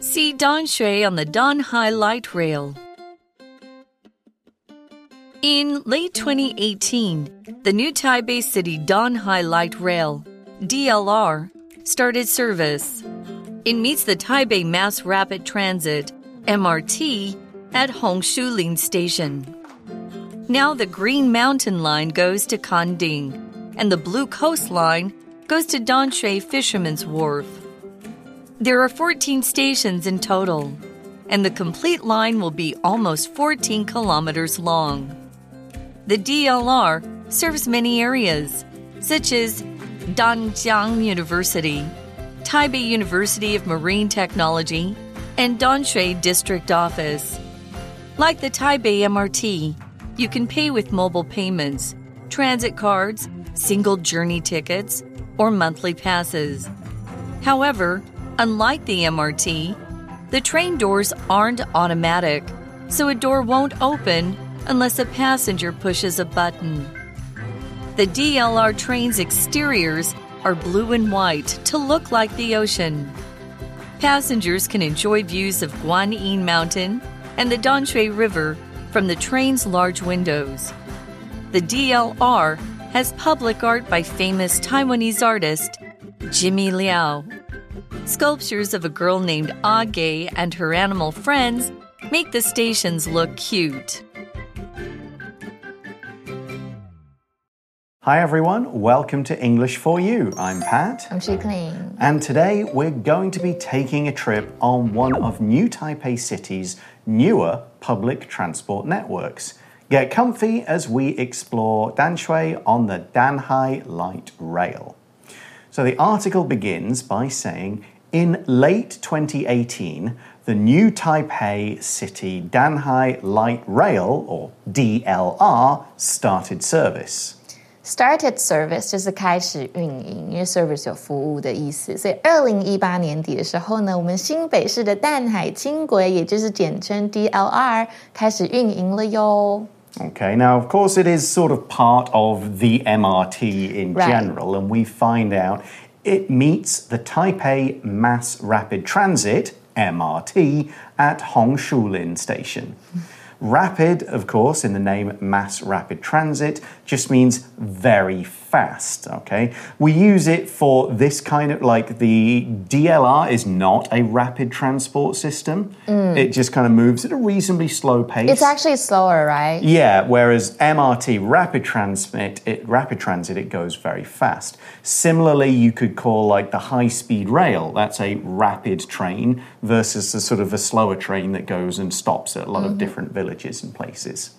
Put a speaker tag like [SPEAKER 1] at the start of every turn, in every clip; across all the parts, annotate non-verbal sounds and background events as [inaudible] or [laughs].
[SPEAKER 1] See Danshui on the Danhai Light Rail. In late 2018, the new Taipei City Danhai Light Rail, DLR, started service. It meets the Taipei Mass Rapid Transit, MRT, at Hongshulin Station. Now the Green Mountain Line goes to Kanding, and the Blue Coast Line goes to Danshui Fisherman's Wharf. There are 14 stations in total, and the complete line will be almost 14 kilometers long. The DLR serves many areas, such as Danjiang University, Taipei University of Marine Technology, and Danshui District Office. Like the Taipei MRT, you can pay with mobile payments, transit cards, single journey tickets, or monthly passes. However, unlike the MRT, the train doors aren't automatic, so a door won't open unless a passenger pushes a button. The DLR train's exteriors are blue and white to look like the ocean. Passengers can enjoy views of Guanyin Mountain and the Danshui River from the train's large windows. The DLR has public art by famous Taiwanese artist Jimmy Liao. Sculptures of a girl named Age and her animal friends make the stations look cute.
[SPEAKER 2] Hi everyone, welcome to English for You. I'm Pat.
[SPEAKER 3] I'm Shikling.
[SPEAKER 2] And today we're going to be taking a trip on one of New Taipei City's newer public transport networks. Get comfy as we explore Danshui on the Danhai Light Rail. So the article begins by saying in late 2018, the new Taipei City Danhai Light Rail, or DLR, started service.
[SPEAKER 3] Started service 就是开始运营，因为 service 有服务的意思，所以二零一八年底的时候呢，我们新北市的淡海轻轨，也就是简称 DLR，开始运营了哟。
[SPEAKER 2] Okay, now of course it is sort of part of the MRT in
[SPEAKER 3] Right.
[SPEAKER 2] general, and we find out it meets the Taipei Mass Rapid Transit, MRT, at Hongshulin Station. Rapid, of course, in the name Mass Rapid Transit, just means very fast, okay? We use it for this kind of like the DLR is not a rapid transport system. Mm. It just kind of moves at a reasonably slow pace.
[SPEAKER 3] It's actually slower, right?
[SPEAKER 2] Yeah, whereas MRT, rapid transit, it, rapid transit, it goes very fast. Similarly, you could call like the high speed rail, that's a rapid train versus the sort of a slower train that goes and stops at a lot of mm-hmm. different villages and places.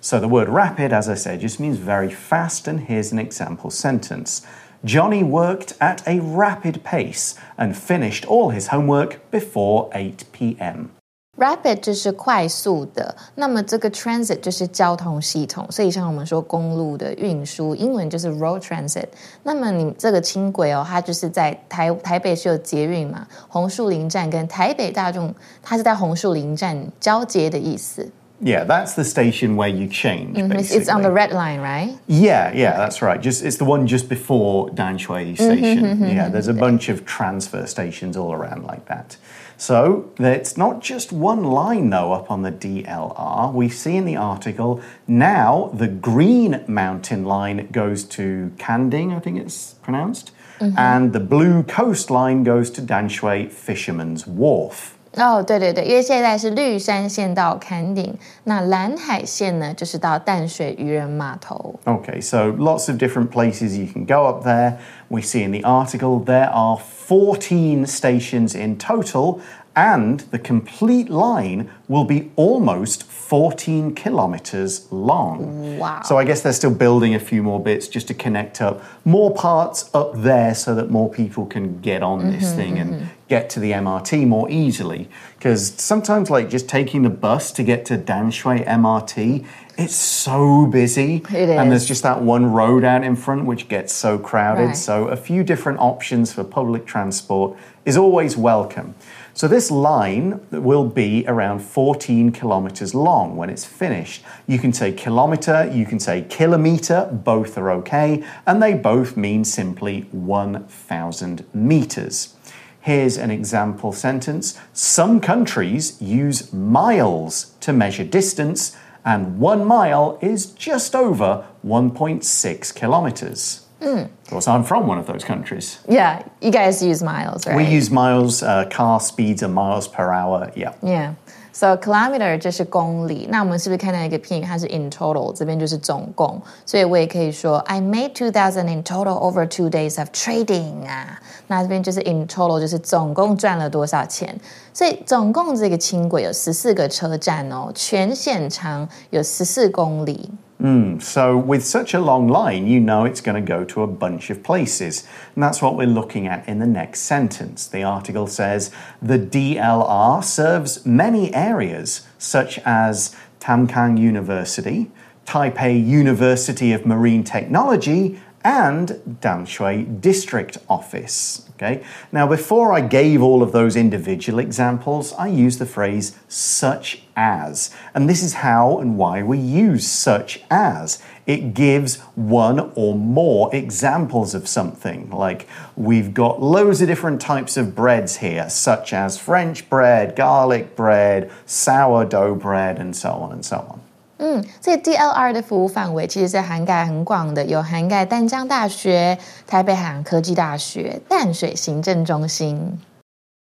[SPEAKER 2] So the word rapid, as I said, just means very fast, and here's an example sentence. Johnny worked at a rapid pace and finished all his homework before 8 p.m.
[SPEAKER 3] Rapid 就是快速的，那么这个 transit 就是交通系统，所以像我们说公路的运输，英文就是 road transit。那么你这个轻轨哦，它就是在台台北是有捷运嘛，红树林站跟台北大众，它是在红树林站交接的意思。
[SPEAKER 2] Yeah, that's the station where you change.
[SPEAKER 3] It's,
[SPEAKER 2] basically.
[SPEAKER 3] it's on the red line, right?
[SPEAKER 2] Yeah, yeah, that's right. Just it's the one just before Danshui mm-hmm, Station. Mm-hmm, yeah, there's a bunch of transfer stations all around like that. So it's not just one line though up on the DLR. We see in the article now the Green Mountain line goes to Kanding, I think it's pronounced, and the Blue Coast line goes to Danshui Fisherman's Wharf.
[SPEAKER 3] 哦，对对对，因为现在是绿山线到坎顶，那蓝海线呢，就是到淡水渔人码头。
[SPEAKER 2] Okay, so lots of different places you can go up there. We see in the article there are 14 stations in total, and the complete line will be almost 14 kilometers long.
[SPEAKER 3] Wow.
[SPEAKER 2] So I guess they're still building a few more bits just to connect up more parts up there so that more people can get on this thing and get to the MRT more easily. Because sometimes, like just taking the bus to get to Danshui MRT, it's so busy.
[SPEAKER 3] It
[SPEAKER 2] And there's just that one road out in front which gets so crowded.
[SPEAKER 3] Right.
[SPEAKER 2] So a few different options for public transport is always welcome. So this line will be around 14 kilometers long when it's finished. You can say kilometer, you can say kilometer, both are okay, and they both mean simply 1,000 meters. Here's an example sentence Some countries use miles to measure distance, and one mile is just over 1.6 kilometers. Of course, I'm from one of those countries.
[SPEAKER 3] Yeah, you guys use miles, right?
[SPEAKER 2] We use miles, uh, car speeds are miles per hour. Yeah.
[SPEAKER 3] Yeah. So kilometer 就是公里，那我们是不是看到一个片语，它是 in total，这边就是总共，所以我也可以说 I made two thousand in total over two days of trading 啊，那这边就是 in total，就是总共赚了多少钱，所以总共这个轻轨有十四个车站哦，全线长有十四公里。
[SPEAKER 2] Mm, so, with such a long line, you know it's going to go to a bunch of places. And that's what we're looking at in the next sentence. The article says the DLR serves many areas, such as Tamkang University, Taipei University of Marine Technology, and Danshui District Office. Okay. Now, before I gave all of those individual examples, I used the phrase such as. And this is how and why we use such as. It gives one or more examples of something. Like we've got loads of different types of breads here, such as French bread, garlic bread, sourdough bread, and so on and so on.
[SPEAKER 3] 嗯，这 DLR 的服务范围其实是涵盖很广的，有涵盖淡江大学、台北海洋科技大学、淡水行政中心。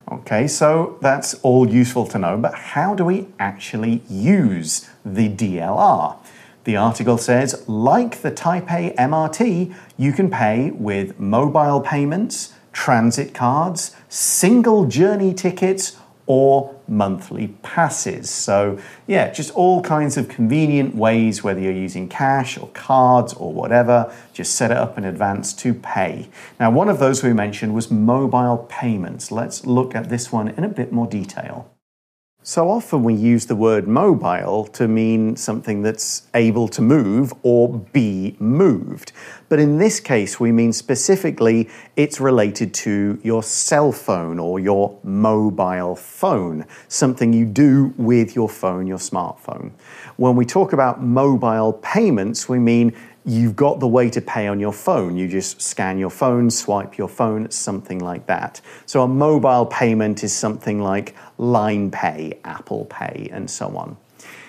[SPEAKER 2] Okay, so that's all useful to know, but how do we actually use the DLR? The article says, like the Taipei MRT, you can pay with mobile payments, transit cards, single journey tickets, or monthly passes. So, yeah, just all kinds of convenient ways, whether you're using cash or cards or whatever, just set it up in advance to pay. Now, one of those we mentioned was mobile payments. Let's look at this one in a bit more detail. So often we use the word mobile to mean something that's able to move or be moved. But in this case, we mean specifically it's related to your cell phone or your mobile phone, something you do with your phone, your smartphone. When we talk about mobile payments, we mean you've got the way to pay on your phone. You just scan your phone, swipe your phone, something like that. So a mobile payment is something like Line Pay, Apple Pay, and so on.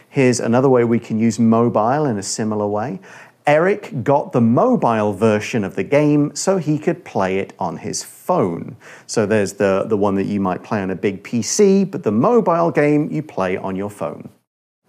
[SPEAKER 2] Here's another way we can use mobile in a similar way. Eric got the mobile version of the game so he could play it on his phone. So there's the, the one that you might play on a big PC, but the mobile game you play on your phone.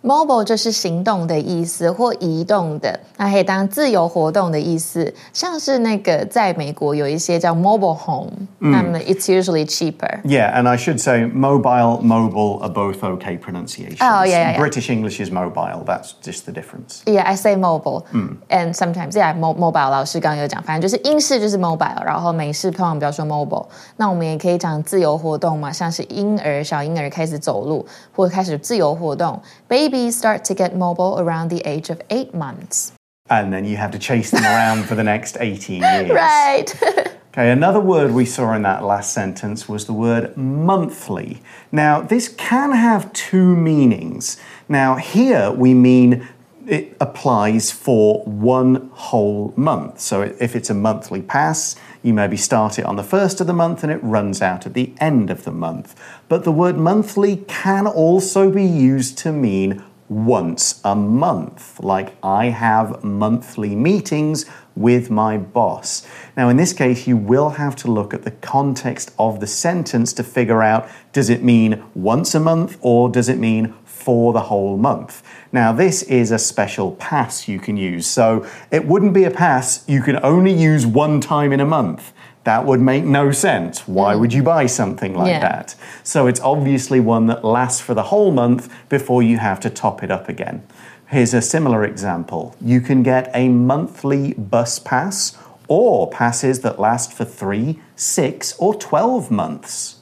[SPEAKER 3] Mobile 就是行动的意思或移动的，那可以当自由活动的意思。像是那个在美国有一些叫 mobile home，那么 it's usually cheaper.
[SPEAKER 2] Yeah, and I should say mobile, mobile are both okay pronunciations.
[SPEAKER 3] Oh, yeah.
[SPEAKER 2] British English is mobile. That's just the difference.
[SPEAKER 3] Yeah, I say mobile. And sometimes, yeah, mo mobile 老师刚刚有讲，反正就是英式就是 mobile，然后美式通常比较说 mobile。那我们也可以讲自由活动嘛，像是婴儿小婴儿开始走路或开始自由活动，baby babies start to get mobile around the age of eight months.
[SPEAKER 2] And then you have to chase them around for the next 18 [laughs] years.
[SPEAKER 3] Right. [laughs]
[SPEAKER 2] Okay, another word we saw in that last sentence was the word monthly. Now, this can have two meanings. Now, here we mean it applies for one whole month. So if it's a monthly pass, you maybe start it on the first of the month and it runs out at the end of the month. But the word monthly can also be used to mean once a month, like I have monthly meetings with my boss. Now, in this case, you will have to look at the context of the sentence to figure out does it mean once a month or does it mean for the whole month? Now, this is a special pass you can use, so it wouldn't be a pass you can only use one time in a month. That would make no sense. Why would you buy something like
[SPEAKER 3] Yeah.
[SPEAKER 2] that? So it's obviously one that lasts for the whole month before you have to top it up again. Here's a similar example. You can get a monthly bus pass or passes that last for three, six, or 12 months.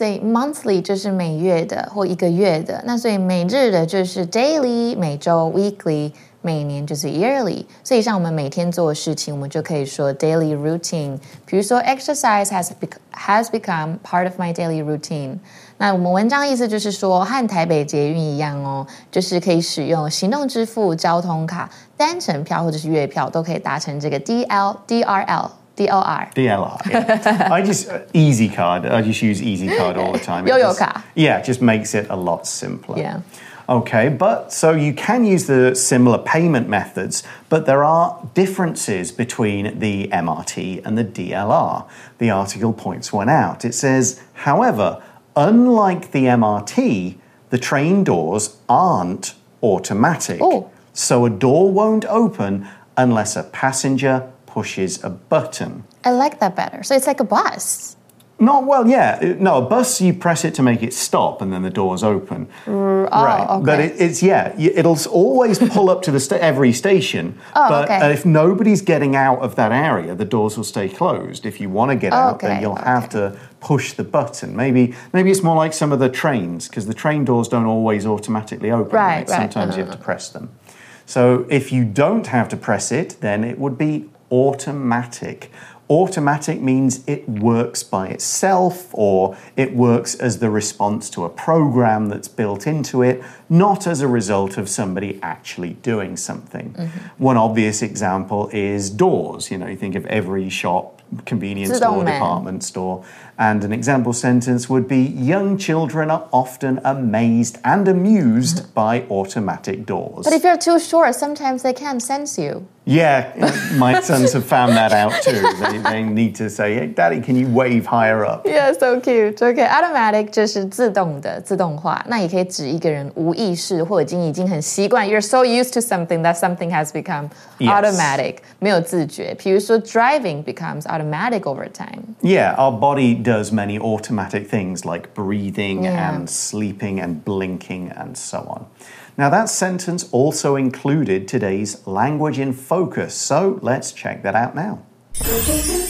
[SPEAKER 3] 所以 monthly 就是每月的或一个月的，那所以每日的就是 daily，每周 weekly，每年就是 yearly。所以像我们每天做的事情，我们就可以说 daily routine。比如说 exercise has be has become part of my daily routine。那我们文章意思就是说，和台北捷运一样哦，就是可以使用行动支付、交通卡、单程票或者是月票，都可以达成这个 DL DRL。
[SPEAKER 2] DLR。DLR. Yeah. [laughs] I just uh, Easy Card. I just use Easy Card all the time.
[SPEAKER 3] Yo-yo card.
[SPEAKER 2] Yeah, it just makes it a lot simpler.
[SPEAKER 3] Yeah.
[SPEAKER 2] Okay, but so you can use the similar payment methods, but there are differences between the MRT and the DLR. The article points one out. It says, however, unlike the MRT, the train doors aren't automatic.
[SPEAKER 3] Oh.
[SPEAKER 2] So a door won't open unless a passenger pushes a button.
[SPEAKER 3] I like that better. So it's like a bus.
[SPEAKER 2] Not well, yeah. No, a bus you press it to make it stop, and then the doors open. Oh, right,
[SPEAKER 3] okay.
[SPEAKER 2] but it, it's yeah. It'll always pull up to the sta- every station. [laughs]
[SPEAKER 3] Oh,
[SPEAKER 2] but
[SPEAKER 3] okay.
[SPEAKER 2] if nobody's getting out of that area, the doors will stay closed. If you want to get oh, out, then you'll have to push the button. Maybe maybe it's more like some of the trains because the train doors don't always automatically open.
[SPEAKER 3] Right, right.
[SPEAKER 2] Sometimes you have to uh-huh. press them. So if you don't have to press it, then it would be automatic. Automatic means it works by itself or it works as the response to a program that's built into it, not as a result of somebody actually doing something. Mm-hmm. One obvious example is doors. You know, you think of every shop, convenience store,
[SPEAKER 3] 自动门
[SPEAKER 2] department store, and an example sentence would be Young children are often amazed and amused by automatic doors.
[SPEAKER 3] But if you're too short, sometimes they can't sense you.
[SPEAKER 2] Yeah, my sons [laughs] have found that out too. They, they need to say, hey, Daddy, can you wave higher up?
[SPEAKER 3] Yeah, so cute. OK, automatic 就是自动的、自动化。那也可以指一个人无意识或已经已经很习惯。You're so used to something that something has become
[SPEAKER 2] Yes.
[SPEAKER 3] automatic，没有自觉。比如说 driving becomes automatic Over
[SPEAKER 2] time。Yeah, our body does many automatic things like breathing
[SPEAKER 3] Yeah.
[SPEAKER 2] and sleeping and blinking and so on. Now, that sentence also included today's language in focus, so let's check that out now. [laughs]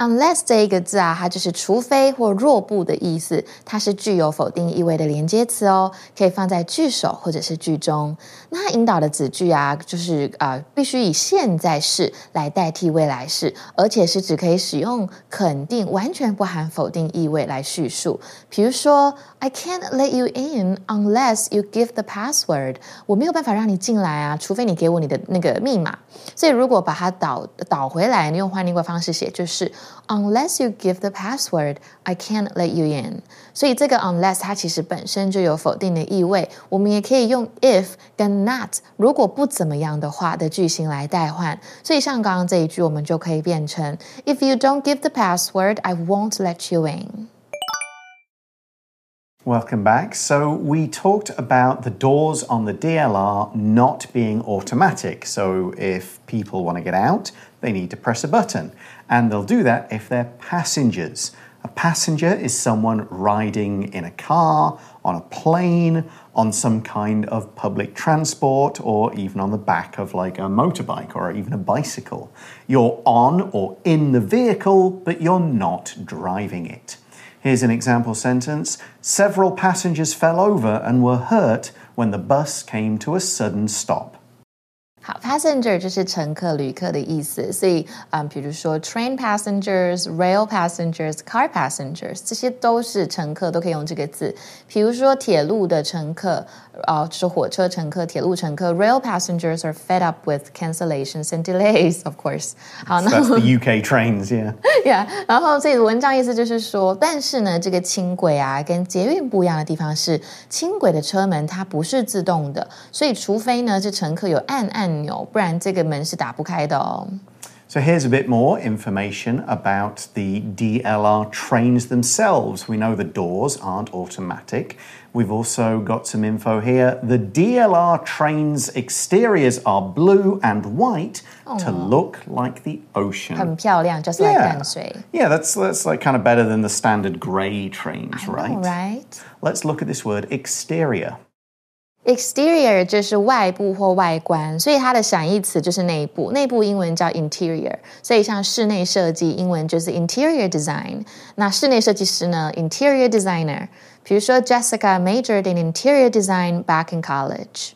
[SPEAKER 3] Unless 这一个字啊，它就是除非或若不的意思，它是具有否定意味的连接词哦，可以放在句首或者是句中。那它引导的子句啊，就是啊、必须以现在式来代替未来式，而且是只可以使用肯定，完全不含否定意味来叙述。比如说，I can't let you in unless you give the password。我没有办法让你进来啊，除非你给我你的那个密码。所以如果把它导导回来，你用换另一个方式写，就是 Unless you give the password, I can't let you in。所以这个 unless 它其实本身就有否定的意味，我们也可以用 if 跟 not 如果不怎么样的话的句型来代换。所以像刚刚这一句，我们就可以变成 If you don't give the password, I won't let you in。
[SPEAKER 2] Welcome back. So, we talked about the doors on the DLR not being automatic. So, if people want to get out, they need to press a button. And they'll do that if they're passengers. A passenger is someone riding in a car, on a plane, on some kind of public transport, or even on the back of like a motorbike or even a bicycle. You're on or in the vehicle, but you're not driving it. Here's an example sentence Several passengers fell over and were hurt when the bus came to a sudden stop.
[SPEAKER 3] 好，passenger 就是乘客、旅客的意思，所以嗯，比如说 train passengers、rail passengers、car passengers，这些都是乘客，都可以用这个字。比如说铁路的乘客，啊、就是火车乘客、铁路乘客，rail passengers are fed up with cancellations and delays, of course。好，那
[SPEAKER 2] That's the UK [laughs] trains, yeah.
[SPEAKER 3] yeah，然后这个文章意思就是说，但是呢，这个轻轨啊跟捷运不一样的地方是，轻轨的车门它不是自动的，所以除非呢是乘客有按按 钮，不然这个门是打不开的哦。
[SPEAKER 2] So here's a bit more information about the DLR trains themselves. We know the doors aren't automatic. We've also got some info here. The DLR trains' exteriors are blue and white to look like the ocean.
[SPEAKER 3] 很漂亮，just like 淡水。
[SPEAKER 2] Yeah, that's that's like kind of better than the standard grey trains, right?
[SPEAKER 3] All right.
[SPEAKER 2] Let's look at this word exterior.
[SPEAKER 3] Exterior 就是外部或外观，所以它的闪义词就是内部。内部英文叫 interior，所以像室内设计英文就是 interior design。那室内设计师呢，interior designer。比如说 Jessica majored in interior design back in college。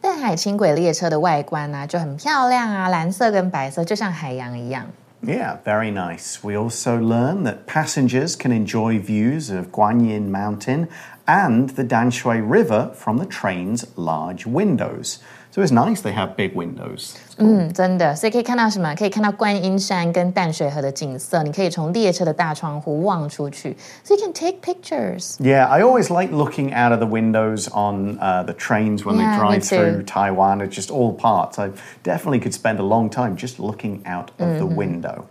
[SPEAKER 3] 淡海轻轨列车的外观呢、就很漂亮啊，蓝色跟白色，就像海洋一样。
[SPEAKER 2] Yeah, very nice. We also learn that passengers can enjoy views of Guanyin Mountain and the Danshui River from the train's large windows. So it's nice they have big windows.
[SPEAKER 3] 嗯，真的，所以可以看到什么？可以看到观音山跟淡水河的景色。你可以从列车的大窗户望出去，so you can take pictures.
[SPEAKER 2] Yeah, I always like looking out of the windows on uh, the trains when
[SPEAKER 3] Yeah,
[SPEAKER 2] they
[SPEAKER 3] me
[SPEAKER 2] drive through
[SPEAKER 3] too.
[SPEAKER 2] Taiwan. It's just all parts. I definitely could spend a long time just looking out of the window.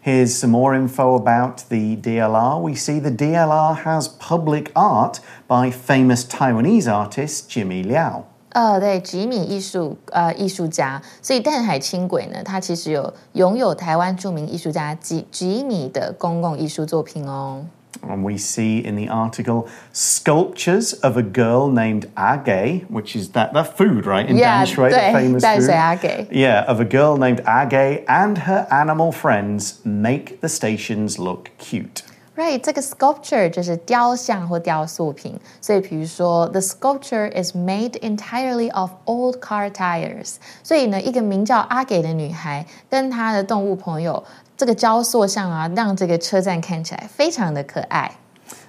[SPEAKER 2] Here's some more info about the DLR. We see the DLR has public art by famous Taiwanese artist Jimmy Liao.
[SPEAKER 3] 呃，对，吉米艺术呃艺术家，所以淡海轻轨呢，它其实有拥有台湾着名艺术家吉吉米的公共艺术作品哦。
[SPEAKER 2] And we see in the article sculptures of a girl named Age, which is that, that food, right? In
[SPEAKER 3] Yeah,
[SPEAKER 2] Danshui, the
[SPEAKER 3] 对， [laughs]
[SPEAKER 2] famous
[SPEAKER 3] 淡水
[SPEAKER 2] food.
[SPEAKER 3] 阿给。
[SPEAKER 2] Yeah, of a girl named Age and her animal friends make the stations look cute.
[SPEAKER 3] Right，这个 sculpture 就是雕像或雕塑品，所以比如说，the sculpture is made entirely of old car tires。所以呢，一个名叫阿给的女孩跟她的动物朋友，这个雕塑像啊，让这个车站看起来非常的可爱。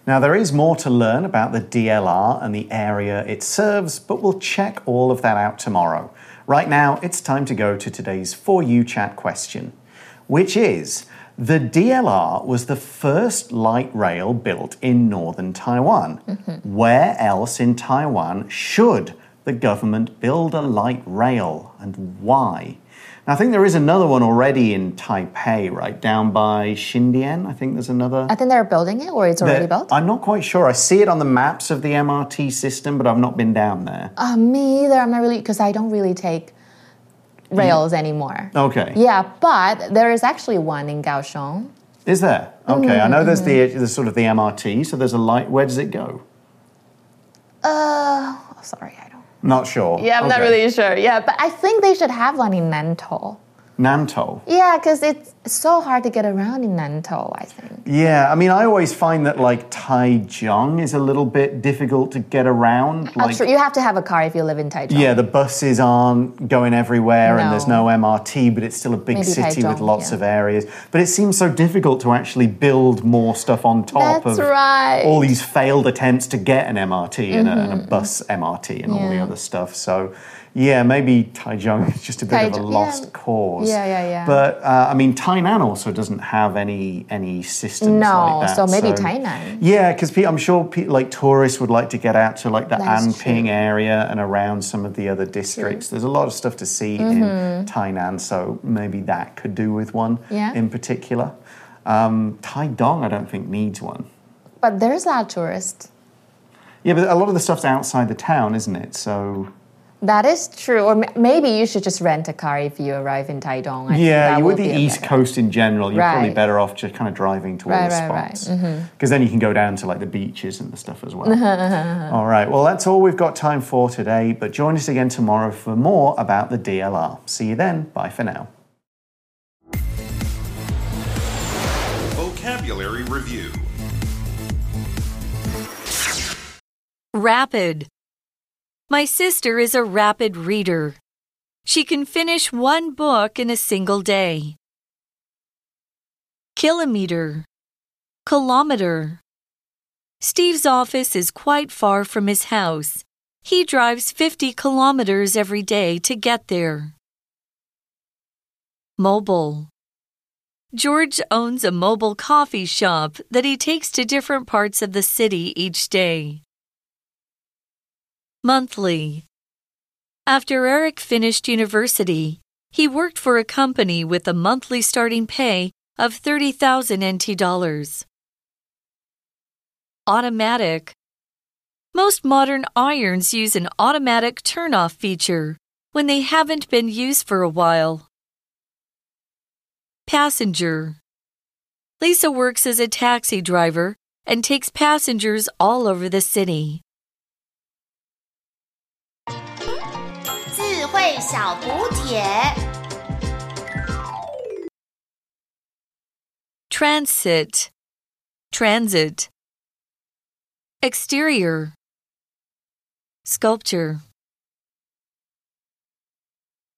[SPEAKER 2] Now, there is more to learn about the DLR and the area it serves, but we'll check all of that out tomorrow. Right now, it's time to go to today's For You Chat question, which is the DLR was the first light rail built in northern Taiwan. Where else in Taiwan should the government build a light rail and why? Now, I think there is another one already in Taipei, right? Down by Xindian. I think there's another.
[SPEAKER 3] I think they're building it, or it's already built.
[SPEAKER 2] I'm not quite sure. I see it on the maps of the MRT system, but I've not been down there.
[SPEAKER 3] Uh, me either. I'm not really because I don't really take rails anymore.
[SPEAKER 2] Okay.
[SPEAKER 3] Yeah, but there is actually one in Kaohsiung.
[SPEAKER 2] Is there? Okay. I know there's the,
[SPEAKER 3] Mm-hmm.
[SPEAKER 2] the sort of the MRT, so there's a light. Where does it go?
[SPEAKER 3] Uh, oh, sorry, I don't.
[SPEAKER 2] Not sure.
[SPEAKER 3] Yeah, I'm not really sure. Yeah, but I think they should have one in Nantou.
[SPEAKER 2] Nantou.
[SPEAKER 3] Yeah, because it's so hard to get around in Nantou, I think.
[SPEAKER 2] Yeah, I mean, I always find that like Taichung is a little bit difficult to get around. Like,
[SPEAKER 3] you have to have a car if you live in Taichung.
[SPEAKER 2] yeah, the buses aren't going everywhere, and there's no
[SPEAKER 3] No.
[SPEAKER 2] MRT, but it's still a big
[SPEAKER 3] Maybe
[SPEAKER 2] city with lots
[SPEAKER 3] yeah.
[SPEAKER 2] of areas. But it seems so difficult to actually build more stuff on top
[SPEAKER 3] That's
[SPEAKER 2] of
[SPEAKER 3] right.
[SPEAKER 2] all these failed attempts to get an MRT and, a, and a bus MRT and all the
[SPEAKER 3] Mm-hmm.
[SPEAKER 2] Other stuff. So, yeah, maybe Taichung is just a bit of a
[SPEAKER 3] Taichung, yeah.
[SPEAKER 2] lost cause.
[SPEAKER 3] Yeah, yeah, yeah.
[SPEAKER 2] But uh, I mean, Tainan also doesn't have any any systems
[SPEAKER 3] No,
[SPEAKER 2] like that.
[SPEAKER 3] so maybe Tainan.
[SPEAKER 2] Yeah, because I'm sure like tourists would like to get out to like the
[SPEAKER 3] That's
[SPEAKER 2] Anping
[SPEAKER 3] true.
[SPEAKER 2] area and around some of the other districts. There's a lot of stuff to see in Tainan, so maybe that could do with one
[SPEAKER 3] Mm-hmm. Yeah.
[SPEAKER 2] in particular. Um, Taidong, I don't think needs one.
[SPEAKER 3] But there's a lot of tourists.
[SPEAKER 2] Yeah, but a lot of the stuff's outside the town, isn't it? So
[SPEAKER 3] That is true. Or maybe you should just rent a car if you arrive in Taidong. I
[SPEAKER 2] yeah, you
[SPEAKER 3] would
[SPEAKER 2] with the East
[SPEAKER 3] better-
[SPEAKER 2] Coast in general, you're probably better off just kind of driving to all
[SPEAKER 3] Right,
[SPEAKER 2] the
[SPEAKER 3] right, right.
[SPEAKER 2] spots. Because mm-hmm. then you can go down to like the beaches and the stuff as well. [laughs] all right, well, that's all we've got time for today, but join us again tomorrow for more about the DLR. See you then. Bye for now.
[SPEAKER 4] Vocabulary Review
[SPEAKER 1] Rapid. My sister is a rapid reader. She can finish one book in a single day. Kilometer. Kilometer. Steve's office is quite far from his house. He drives 50 kilometers every day to get there. Mobile. George owns a mobile coffee shop that he takes to different parts of the city each day. Monthly. After Eric finished university, he worked for a company with a monthly starting pay of 30,000 NT dollars. Automatic. Most modern irons use an automatic turn off feature when they haven't been used for a while. Passenger. Lisa works as a taxi driver and takes passengers all over the city.
[SPEAKER 5] 智慧小补帖。
[SPEAKER 1] Transit. Transit. Exterior. Sculpture.